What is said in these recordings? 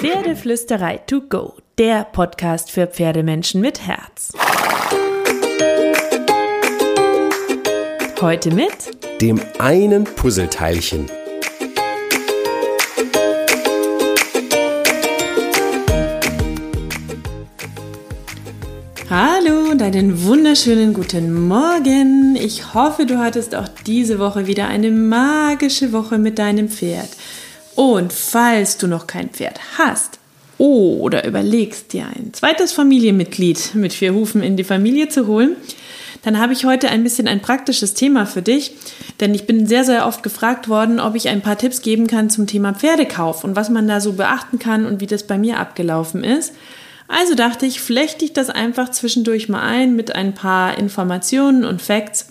Pferdeflüsterei to go, der Podcast für Pferdemenschen mit Herz. Heute mit dem einen Puzzleteilchen. Hallo und einen wunderschönen guten Morgen. Ich hoffe, du hattest auch diese Woche wieder eine magische Woche mit deinem Pferd. Und falls du noch kein Pferd hast oder überlegst, dir ein zweites Familienmitglied mit vier Hufen in die Familie zu holen, dann habe ich heute ein bisschen ein praktisches Thema für dich, denn ich bin sehr, sehr oft gefragt worden, ob ich ein paar Tipps geben kann zum Thema Pferdekauf und was man da so beachten kann und wie das bei mir abgelaufen ist. Also dachte ich, flechte ich das einfach zwischendurch mal ein mit ein paar Informationen und Facts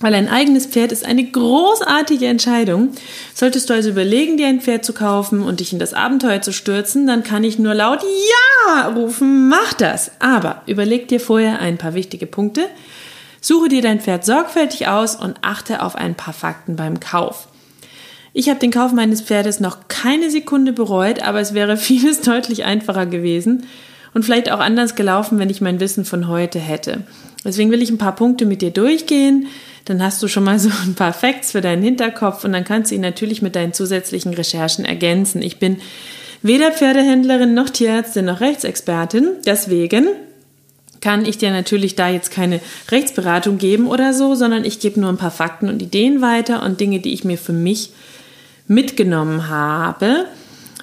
weil ein eigenes Pferd ist eine großartige Entscheidung. Solltest du also überlegen, dir ein Pferd zu kaufen und dich in das Abenteuer zu stürzen, dann kann ich nur laut Ja rufen, mach das. Aber überleg dir vorher ein paar wichtige Punkte. Suche dir dein Pferd sorgfältig aus und achte auf ein paar Fakten beim Kauf. Ich habe den Kauf meines Pferdes noch keine Sekunde bereut, aber es wäre vieles deutlich einfacher gewesen und vielleicht auch anders gelaufen, wenn ich mein Wissen von heute hätte. Deswegen will ich ein paar Punkte mit dir durchgehen, dann hast du schon mal so ein paar Facts für deinen Hinterkopf und dann kannst du ihn natürlich mit deinen zusätzlichen Recherchen ergänzen. Ich bin weder Pferdehändlerin noch Tierärztin noch Rechtsexpertin, deswegen kann ich dir natürlich da jetzt keine Rechtsberatung geben oder so, sondern ich gebe nur ein paar Fakten und Ideen weiter und Dinge, die ich mir für mich mitgenommen habe.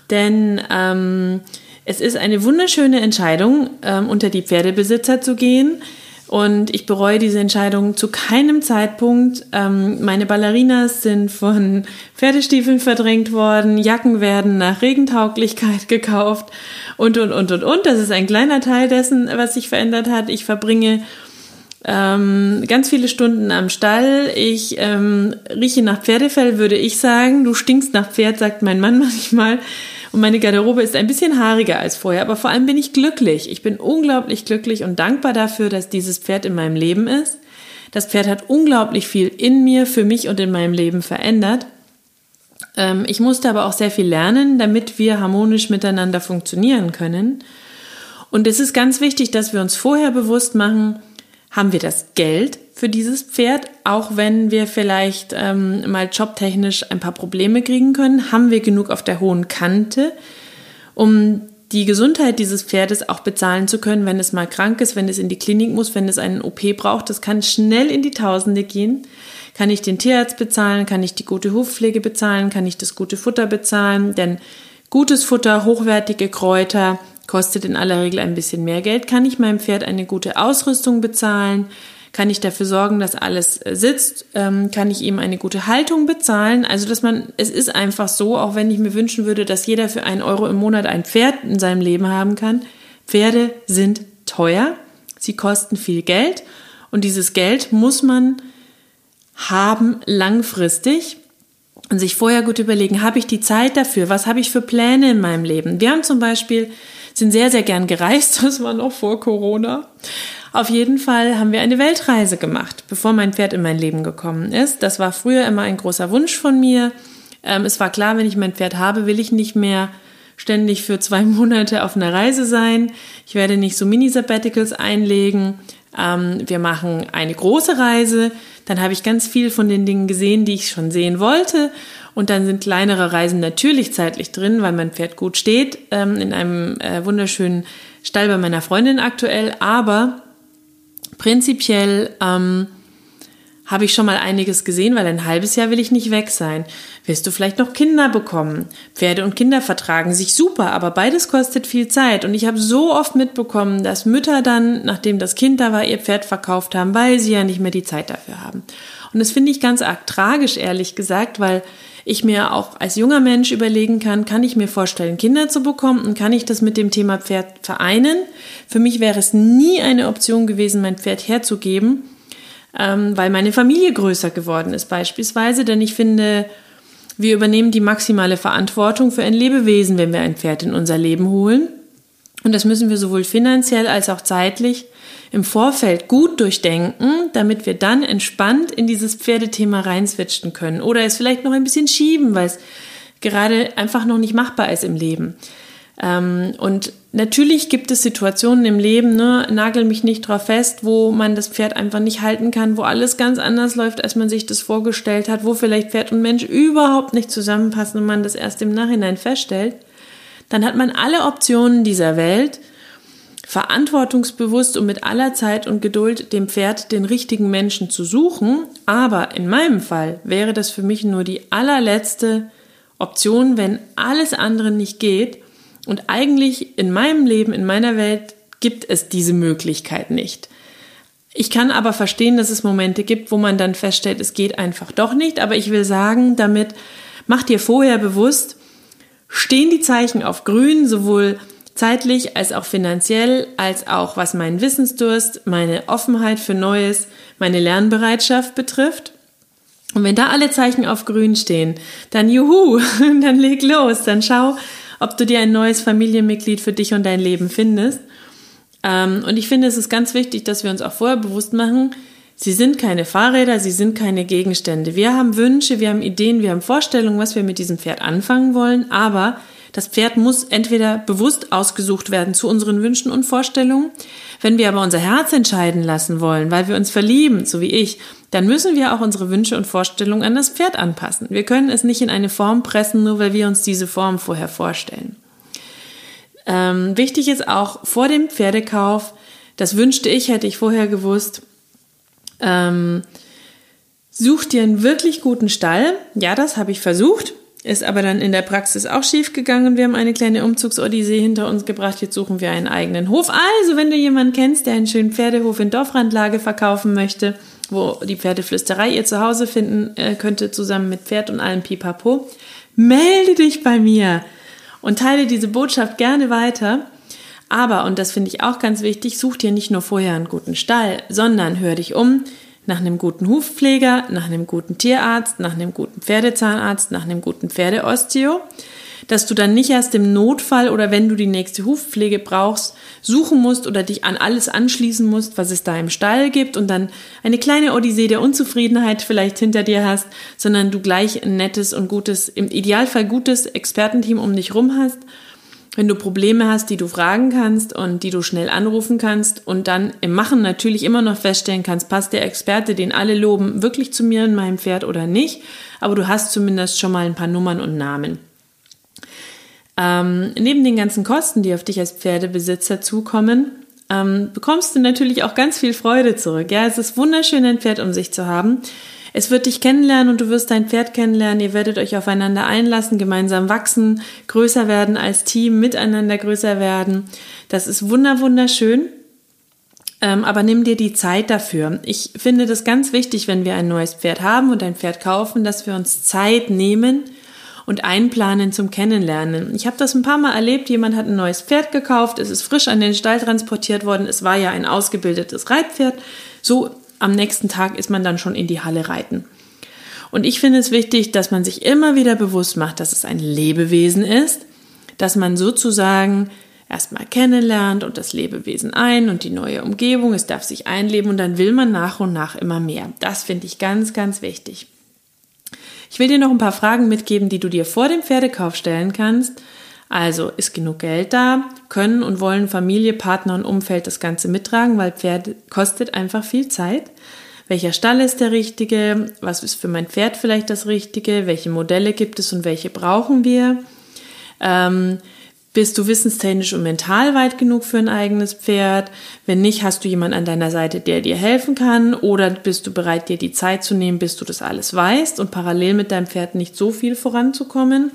Denn ähm, es ist eine wunderschöne Entscheidung, ähm, unter die Pferdebesitzer zu gehen. Und ich bereue diese Entscheidung zu keinem Zeitpunkt. Ähm, meine Ballerinas sind von Pferdestiefeln verdrängt worden, Jacken werden nach Regentauglichkeit gekauft und, und, und, und, und. Das ist ein kleiner Teil dessen, was sich verändert hat. Ich verbringe ähm, ganz viele Stunden am Stall. Ich ähm, rieche nach Pferdefell, würde ich sagen. Du stinkst nach Pferd, sagt mein Mann manchmal. Und meine Garderobe ist ein bisschen haariger als vorher, aber vor allem bin ich glücklich. Ich bin unglaublich glücklich und dankbar dafür, dass dieses Pferd in meinem Leben ist. Das Pferd hat unglaublich viel in mir, für mich und in meinem Leben verändert. Ähm, ich musste aber auch sehr viel lernen, damit wir harmonisch miteinander funktionieren können. Und es ist ganz wichtig, dass wir uns vorher bewusst machen, haben wir das Geld für dieses Pferd, auch wenn wir vielleicht ähm, mal jobtechnisch ein paar Probleme kriegen können? Haben wir genug auf der hohen Kante, um die Gesundheit dieses Pferdes auch bezahlen zu können, wenn es mal krank ist, wenn es in die Klinik muss, wenn es einen OP braucht? Das kann schnell in die Tausende gehen. Kann ich den Tierarzt bezahlen? Kann ich die gute Hufpflege bezahlen? Kann ich das gute Futter bezahlen? Denn gutes Futter, hochwertige Kräuter, kostet in aller Regel ein bisschen mehr Geld. Kann ich meinem Pferd eine gute Ausrüstung bezahlen? Kann ich dafür sorgen, dass alles äh, sitzt? Ähm, kann ich ihm eine gute Haltung bezahlen? Also, dass man, es ist einfach so, auch wenn ich mir wünschen würde, dass jeder für einen Euro im Monat ein Pferd in seinem Leben haben kann. Pferde sind teuer. Sie kosten viel Geld. Und dieses Geld muss man haben langfristig und sich vorher gut überlegen, habe ich die Zeit dafür? Was habe ich für Pläne in meinem Leben? Wir haben zum Beispiel sind sehr, sehr gern gereist. Das war noch vor Corona. Auf jeden Fall haben wir eine Weltreise gemacht, bevor mein Pferd in mein Leben gekommen ist. Das war früher immer ein großer Wunsch von mir. Ähm, es war klar, wenn ich mein Pferd habe, will ich nicht mehr ständig für zwei Monate auf einer Reise sein. Ich werde nicht so Mini-Sabbaticals einlegen. Ähm, wir machen eine große Reise. Dann habe ich ganz viel von den Dingen gesehen, die ich schon sehen wollte. Und dann sind kleinere Reisen natürlich zeitlich drin, weil mein Pferd gut steht, ähm, in einem äh, wunderschönen Stall bei meiner Freundin aktuell. Aber prinzipiell ähm, habe ich schon mal einiges gesehen, weil ein halbes Jahr will ich nicht weg sein. Willst du vielleicht noch Kinder bekommen? Pferde und Kinder vertragen sich super, aber beides kostet viel Zeit. Und ich habe so oft mitbekommen, dass Mütter dann, nachdem das Kind da war, ihr Pferd verkauft haben, weil sie ja nicht mehr die Zeit dafür haben. Und das finde ich ganz arg tragisch, ehrlich gesagt, weil ich mir auch als junger Mensch überlegen kann, kann ich mir vorstellen, Kinder zu bekommen und kann ich das mit dem Thema Pferd vereinen? Für mich wäre es nie eine Option gewesen, mein Pferd herzugeben, ähm, weil meine Familie größer geworden ist beispielsweise, denn ich finde, wir übernehmen die maximale Verantwortung für ein Lebewesen, wenn wir ein Pferd in unser Leben holen. Und das müssen wir sowohl finanziell als auch zeitlich im Vorfeld gut durchdenken, damit wir dann entspannt in dieses Pferdethema reinswitchen können oder es vielleicht noch ein bisschen schieben, weil es gerade einfach noch nicht machbar ist im Leben. Ähm, und natürlich gibt es Situationen im Leben, ne, nagel mich nicht drauf fest, wo man das Pferd einfach nicht halten kann, wo alles ganz anders läuft, als man sich das vorgestellt hat, wo vielleicht Pferd und Mensch überhaupt nicht zusammenpassen und man das erst im Nachhinein feststellt. Dann hat man alle Optionen dieser Welt, verantwortungsbewusst und mit aller Zeit und Geduld dem Pferd den richtigen Menschen zu suchen. Aber in meinem Fall wäre das für mich nur die allerletzte Option, wenn alles andere nicht geht und eigentlich in meinem Leben, in meiner Welt gibt es diese Möglichkeit nicht. Ich kann aber verstehen, dass es Momente gibt, wo man dann feststellt, es geht einfach doch nicht. Aber ich will sagen, damit mach dir vorher bewusst, stehen die Zeichen auf grün, sowohl zeitlich als auch finanziell, als auch was meinen Wissensdurst, meine Offenheit für Neues, meine Lernbereitschaft betrifft. Und wenn da alle Zeichen auf grün stehen, dann juhu, dann leg los, dann schau, ob du dir ein neues Familienmitglied für dich und dein Leben findest. Ähm, und ich finde, es ist ganz wichtig, dass wir uns auch vorher bewusst machen, sie sind keine Fahrräder, sie sind keine Gegenstände. Wir haben Wünsche, wir haben Ideen, wir haben Vorstellungen, was wir mit diesem Pferd anfangen wollen, aber das Pferd muss entweder bewusst ausgesucht werden zu unseren Wünschen und Vorstellungen. Wenn wir aber unser Herz entscheiden lassen wollen, weil wir uns verlieben, so wie ich, dann müssen wir auch unsere Wünsche und Vorstellungen an das Pferd anpassen. Wir können es nicht in eine Form pressen, nur weil wir uns diese Form vorher vorstellen. Ähm, wichtig ist auch vor dem Pferdekauf, das wünschte ich, hätte ich vorher gewusst, ähm, such dir einen wirklich guten Stall. Ja, das habe ich versucht. Ist aber dann in der Praxis auch schief gegangen. Wir haben eine kleine Umzugsodyssee hinter uns gebracht. Jetzt suchen wir einen eigenen Hof. Also, wenn du jemanden kennst, der einen schönen Pferdehof in Dorfrandlage verkaufen möchte, wo die Pferdeflüsterei ihr Zuhause finden äh, könnte, zusammen mit Pferd und allem Pipapo, melde dich bei mir und teile diese Botschaft gerne weiter. Aber, und das finde ich auch ganz wichtig, such dir nicht nur vorher einen guten Stall, sondern hör dich um, nach einem guten Hufpfleger, nach einem guten Tierarzt, nach einem guten Pferdezahnarzt, nach einem guten Pferdeosteo, dass du dann nicht erst im Notfall oder wenn du die nächste Hufpflege brauchst, suchen musst oder dich an alles anschließen musst, was es da im Stall gibt und dann eine kleine Odyssee der Unzufriedenheit vielleicht hinter dir hast, sondern du gleich ein nettes und gutes, im Idealfall gutes Expertenteam um dich rum hast wenn du Probleme hast, die du fragen kannst und die du schnell anrufen kannst und dann im Machen natürlich immer noch feststellen kannst, passt der Experte, den alle loben, wirklich zu mir und meinem Pferd oder nicht, aber du hast zumindest schon mal ein paar Nummern und Namen. Ähm, neben den ganzen Kosten, die auf dich als Pferdebesitzer zukommen, ähm, bekommst du natürlich auch ganz viel Freude zurück. Ja, es ist wunderschön, ein Pferd um sich zu haben. Es wird dich kennenlernen und du wirst dein Pferd kennenlernen. Ihr werdet euch aufeinander einlassen, gemeinsam wachsen, größer werden als Team, miteinander größer werden. Das ist wunder, wunderschön. Ähm, aber nimm dir die Zeit dafür. Ich finde das ganz wichtig, wenn wir ein neues Pferd haben und ein Pferd kaufen, dass wir uns Zeit nehmen und einplanen zum Kennenlernen. Ich habe das ein paar Mal erlebt. Jemand hat ein neues Pferd gekauft, es ist frisch an den Stall transportiert worden. Es war ja ein ausgebildetes Reitpferd. So am nächsten Tag ist man dann schon in die Halle reiten. Und ich finde es wichtig, dass man sich immer wieder bewusst macht, dass es ein Lebewesen ist, dass man sozusagen erstmal kennenlernt und das Lebewesen ein und die neue Umgebung, es darf sich einleben und dann will man nach und nach immer mehr. Das finde ich ganz, ganz wichtig. Ich will dir noch ein paar Fragen mitgeben, die du dir vor dem Pferdekauf stellen kannst, also ist genug Geld da? Können und wollen Familie, Partner und Umfeld das Ganze mittragen, weil Pferd kostet einfach viel Zeit. Welcher Stall ist der richtige? Was ist für mein Pferd vielleicht das Richtige? Welche Modelle gibt es und welche brauchen wir? Ähm, bist du wissenstechnisch und mental weit genug für ein eigenes Pferd? Wenn nicht, hast du jemanden an deiner Seite, der dir helfen kann? Oder bist du bereit, dir die Zeit zu nehmen, bis du das alles weißt und parallel mit deinem Pferd nicht so viel voranzukommen?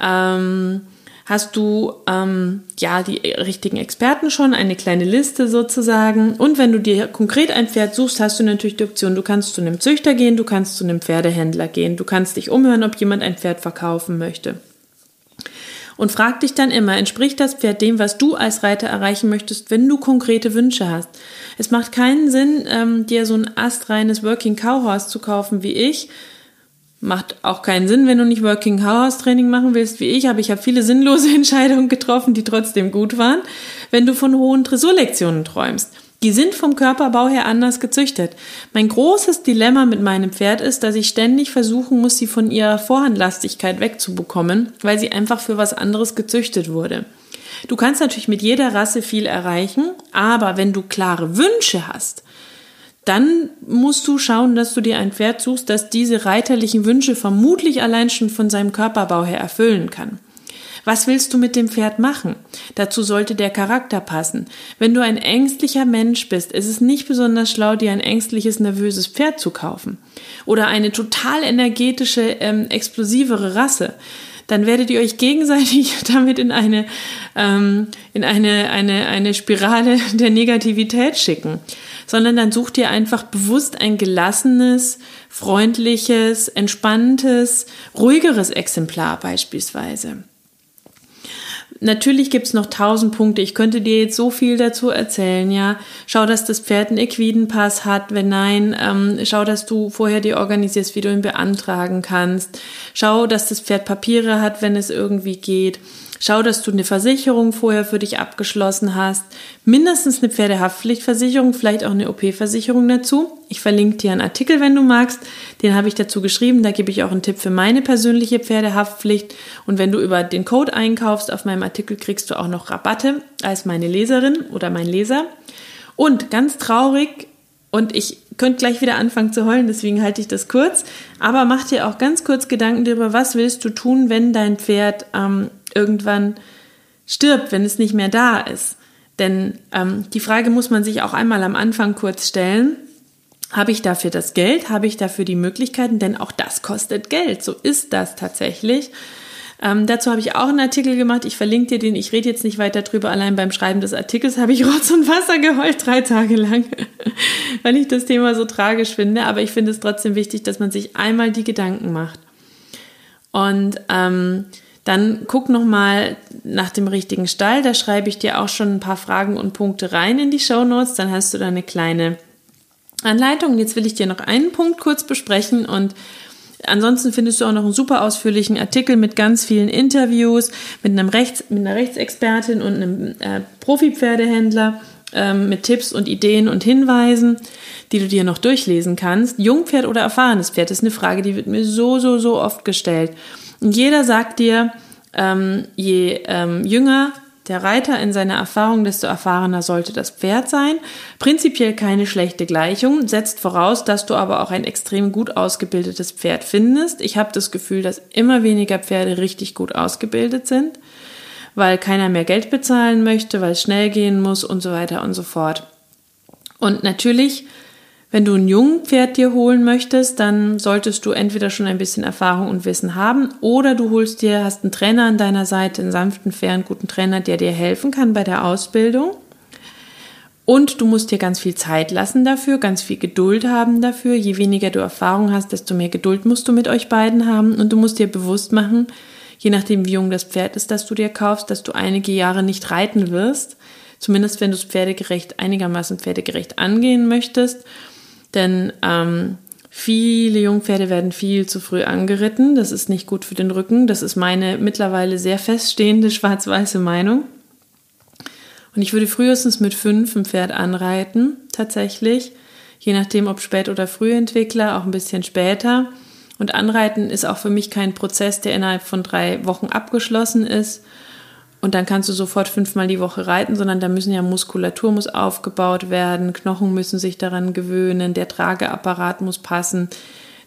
Ähm, hast du ähm, ja die richtigen Experten schon, eine kleine Liste sozusagen. Und wenn du dir konkret ein Pferd suchst, hast du natürlich die Option, du kannst zu einem Züchter gehen, du kannst zu einem Pferdehändler gehen, du kannst dich umhören, ob jemand ein Pferd verkaufen möchte. Und frag dich dann immer, entspricht das Pferd dem, was du als Reiter erreichen möchtest, wenn du konkrete Wünsche hast? Es macht keinen Sinn, ähm, dir so ein astreines Working Cow Horse zu kaufen wie ich, Macht auch keinen Sinn, wenn du nicht Working Hours Training machen willst wie ich, aber ich habe viele sinnlose Entscheidungen getroffen, die trotzdem gut waren. Wenn du von hohen Dressurlektionen träumst, Die sind vom Körperbau her anders gezüchtet. Mein großes Dilemma mit meinem Pferd ist, dass ich ständig versuchen muss, sie von ihrer Vorhandlastigkeit wegzubekommen, weil sie einfach für was anderes gezüchtet wurde. Du kannst natürlich mit jeder Rasse viel erreichen, aber wenn du klare Wünsche hast, dann musst du schauen, dass du dir ein Pferd suchst, das diese reiterlichen Wünsche vermutlich allein schon von seinem Körperbau her erfüllen kann. Was willst du mit dem Pferd machen? Dazu sollte der Charakter passen. Wenn du ein ängstlicher Mensch bist, ist es nicht besonders schlau, dir ein ängstliches, nervöses Pferd zu kaufen. Oder eine total energetische, ähm, explosivere Rasse dann werdet ihr euch gegenseitig damit in eine, ähm, in eine, eine, eine Spirale der Negativität schicken. Sondern dann sucht ihr einfach bewusst ein gelassenes, freundliches, entspanntes, ruhigeres Exemplar beispielsweise. Natürlich gibt's noch tausend Punkte. Ich könnte dir jetzt so viel dazu erzählen, ja. Schau, dass das Pferd einen Equidenpass hat. Wenn nein, ähm, schau, dass du vorher dir organisierst, wie du ihn beantragen kannst. Schau, dass das Pferd Papiere hat, wenn es irgendwie geht. Schau, dass du eine Versicherung vorher für dich abgeschlossen hast. Mindestens eine Pferdehaftpflichtversicherung, vielleicht auch eine OP-Versicherung dazu. Ich verlinke dir einen Artikel, wenn du magst. Den habe ich dazu geschrieben. Da gebe ich auch einen Tipp für meine persönliche Pferdehaftpflicht. Und wenn du über den Code einkaufst auf meinem Artikel, kriegst du auch noch Rabatte als meine Leserin oder mein Leser. Und ganz traurig, und ich könnte gleich wieder anfangen zu heulen, deswegen halte ich das kurz. Aber mach dir auch ganz kurz Gedanken darüber, was willst du tun, wenn dein Pferd ähm, irgendwann stirbt, wenn es nicht mehr da ist. Denn ähm, die Frage muss man sich auch einmal am Anfang kurz stellen. Habe ich dafür das Geld? Habe ich dafür die Möglichkeiten? Denn auch das kostet Geld. So ist das tatsächlich. Ähm, dazu habe ich auch einen Artikel gemacht. Ich verlinke dir den. Ich rede jetzt nicht weiter drüber. Allein beim Schreiben des Artikels habe ich Rotz und Wasser geheult, drei Tage lang, weil ich das Thema so tragisch finde. Aber ich finde es trotzdem wichtig, dass man sich einmal die Gedanken macht. Und ähm, dann guck noch mal nach dem richtigen Stall. Da schreibe ich dir auch schon ein paar Fragen und Punkte rein in die Show Notes. Dann hast du da eine kleine Anleitung. Jetzt will ich dir noch einen Punkt kurz besprechen und Ansonsten findest du auch noch einen super ausführlichen Artikel mit ganz vielen Interviews mit einem Rechts, mit einer Rechtsexpertin und einem äh, Profi-Pferdehändler ähm, mit Tipps und Ideen und Hinweisen, die du dir noch durchlesen kannst. Jungpferd oder erfahrenes Pferd ist eine Frage, die wird mir so, so, so oft gestellt. Und jeder sagt dir, ähm, je ähm, jünger der Reiter in seiner Erfahrung, desto erfahrener sollte das Pferd sein. Prinzipiell keine schlechte Gleichung, setzt voraus, dass du aber auch ein extrem gut ausgebildetes Pferd findest. Ich habe das Gefühl, dass immer weniger Pferde richtig gut ausgebildet sind, weil keiner mehr Geld bezahlen möchte, weil es schnell gehen muss und so weiter und so fort. Und natürlich wenn du ein Jungpferd dir holen möchtest, dann solltest du entweder schon ein bisschen Erfahrung und Wissen haben oder du holst dir, hast einen Trainer an deiner Seite, einen sanften, fairen, guten Trainer, der dir helfen kann bei der Ausbildung. Und du musst dir ganz viel Zeit lassen dafür, ganz viel Geduld haben dafür. Je weniger du Erfahrung hast, desto mehr Geduld musst du mit euch beiden haben. Und du musst dir bewusst machen, je nachdem wie jung das Pferd ist, das du dir kaufst, dass du einige Jahre nicht reiten wirst. Zumindest wenn du es pferdegerecht, einigermaßen pferdegerecht angehen möchtest. Denn ähm, viele Jungpferde werden viel zu früh angeritten. Das ist nicht gut für den Rücken. Das ist meine mittlerweile sehr feststehende schwarz-weiße Meinung. Und ich würde frühestens mit fünf ein Pferd anreiten, tatsächlich. Je nachdem, ob Spät- oder Frühentwickler, auch ein bisschen später. Und Anreiten ist auch für mich kein Prozess, der innerhalb von drei Wochen abgeschlossen ist, und dann kannst du sofort fünfmal die Woche reiten, sondern da müssen ja Muskulatur muss aufgebaut werden, Knochen müssen sich daran gewöhnen, der Trageapparat muss passen.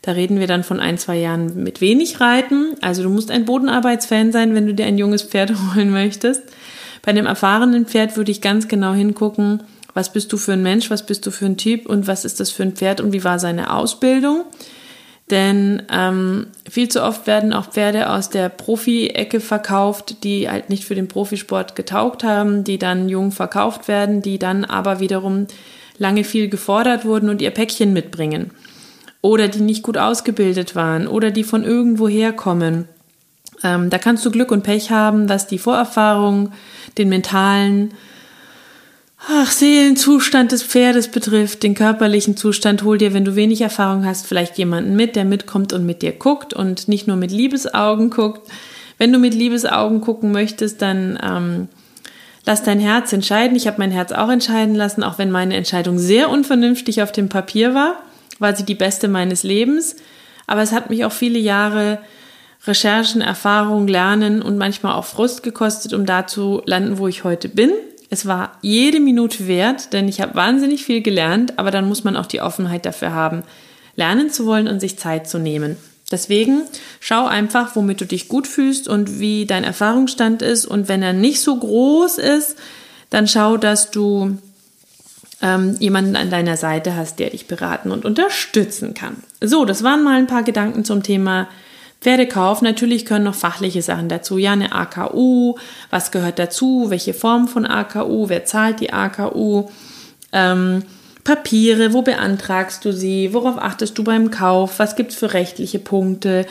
Da reden wir dann von ein, zwei Jahren mit wenig Reiten. Also du musst ein Bodenarbeitsfan sein, wenn du dir ein junges Pferd holen möchtest. Bei einem erfahrenen Pferd würde ich ganz genau hingucken, was bist du für ein Mensch, was bist du für ein Typ und was ist das für ein Pferd und wie war seine Ausbildung. Denn ähm, viel zu oft werden auch Pferde aus der Profi-Ecke verkauft, die halt nicht für den Profisport getaugt haben, die dann jung verkauft werden, die dann aber wiederum lange viel gefordert wurden und ihr Päckchen mitbringen. Oder die nicht gut ausgebildet waren oder die von irgendwo herkommen. Ähm, da kannst du Glück und Pech haben, was die Vorerfahrung, den mentalen ach, Seelenzustand des Pferdes betrifft, den körperlichen Zustand, hol dir, wenn du wenig Erfahrung hast, vielleicht jemanden mit, der mitkommt und mit dir guckt und nicht nur mit Liebesaugen guckt. Wenn du mit Liebesaugen gucken möchtest, dann ähm, Lass dein Herz entscheiden. Ich habe mein Herz auch entscheiden lassen, auch wenn meine Entscheidung sehr unvernünftig auf dem Papier war, war sie die beste meines Lebens. Aber es hat mich auch viele Jahre Recherchen, Erfahrung, Lernen und manchmal auch Frust gekostet, um da zu landen, wo ich heute bin. Es war jede Minute wert, denn ich habe wahnsinnig viel gelernt, aber dann muss man auch die Offenheit dafür haben, lernen zu wollen und sich Zeit zu nehmen. Deswegen schau einfach, womit du dich gut fühlst und wie dein Erfahrungsstand ist. Und wenn er nicht so groß ist, dann schau, dass du ähm, jemanden an deiner Seite hast, der dich beraten und unterstützen kann. So, das waren mal ein paar Gedanken zum Thema Pferdekauf. Natürlich können noch fachliche Sachen dazu. Ja, eine AKU, was gehört dazu, welche Form von AKU, wer zahlt die AKU, ähm, Papiere, wo beantragst du sie, worauf achtest du beim Kauf, was gibt es für rechtliche Punkte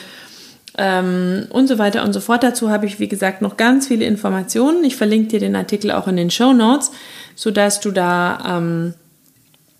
ähm, und so weiter und so fort. Dazu habe ich, wie gesagt, noch ganz viele Informationen. Ich verlinke dir den Artikel auch in den Show Notes, sodass du da ähm,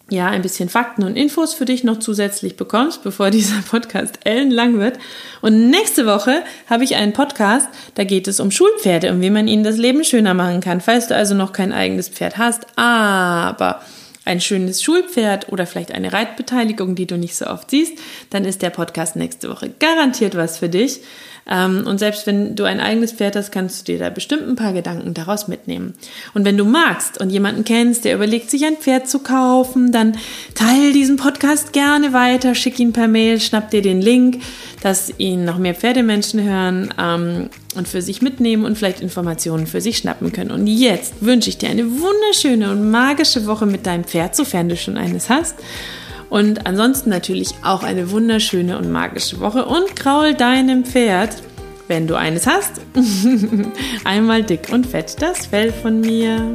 ja, ein bisschen Fakten und Infos für dich noch zusätzlich bekommst, bevor dieser Podcast ellenlang wird. Und nächste Woche habe ich einen Podcast, da geht es um Schulpferde und wie man ihnen das Leben schöner machen kann. Falls du also noch kein eigenes Pferd hast, aber ein schönes Schulpferd oder vielleicht eine Reitbeteiligung, die du nicht so oft siehst, dann ist der Podcast nächste Woche garantiert was für dich. Ähm, und selbst wenn du ein eigenes Pferd hast, kannst du dir da bestimmt ein paar Gedanken daraus mitnehmen. Und wenn du magst und jemanden kennst, der überlegt, sich ein Pferd zu kaufen, dann teile diesen Podcast gerne weiter, schick ihn per Mail, schnapp dir den Link, dass ihn noch mehr Pferdemenschen hören ähm, und für sich mitnehmen und vielleicht Informationen für sich schnappen können. Und jetzt wünsche ich dir eine wunderschöne und magische Woche mit deinem Pferd, sofern du schon eines hast. Und ansonsten natürlich auch eine wunderschöne und magische Woche und kraul deinem Pferd, wenn du eines hast, einmal dick und fett das Fell von mir.